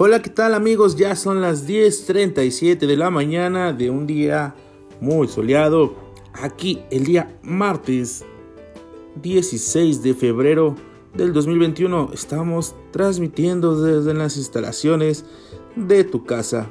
Hola, ¿qué tal amigos? Ya son las 10.37 de la mañana de un día muy soleado. Aquí el día martes 16 de febrero del 2021 estamos transmitiendo desde las instalaciones de tu casa.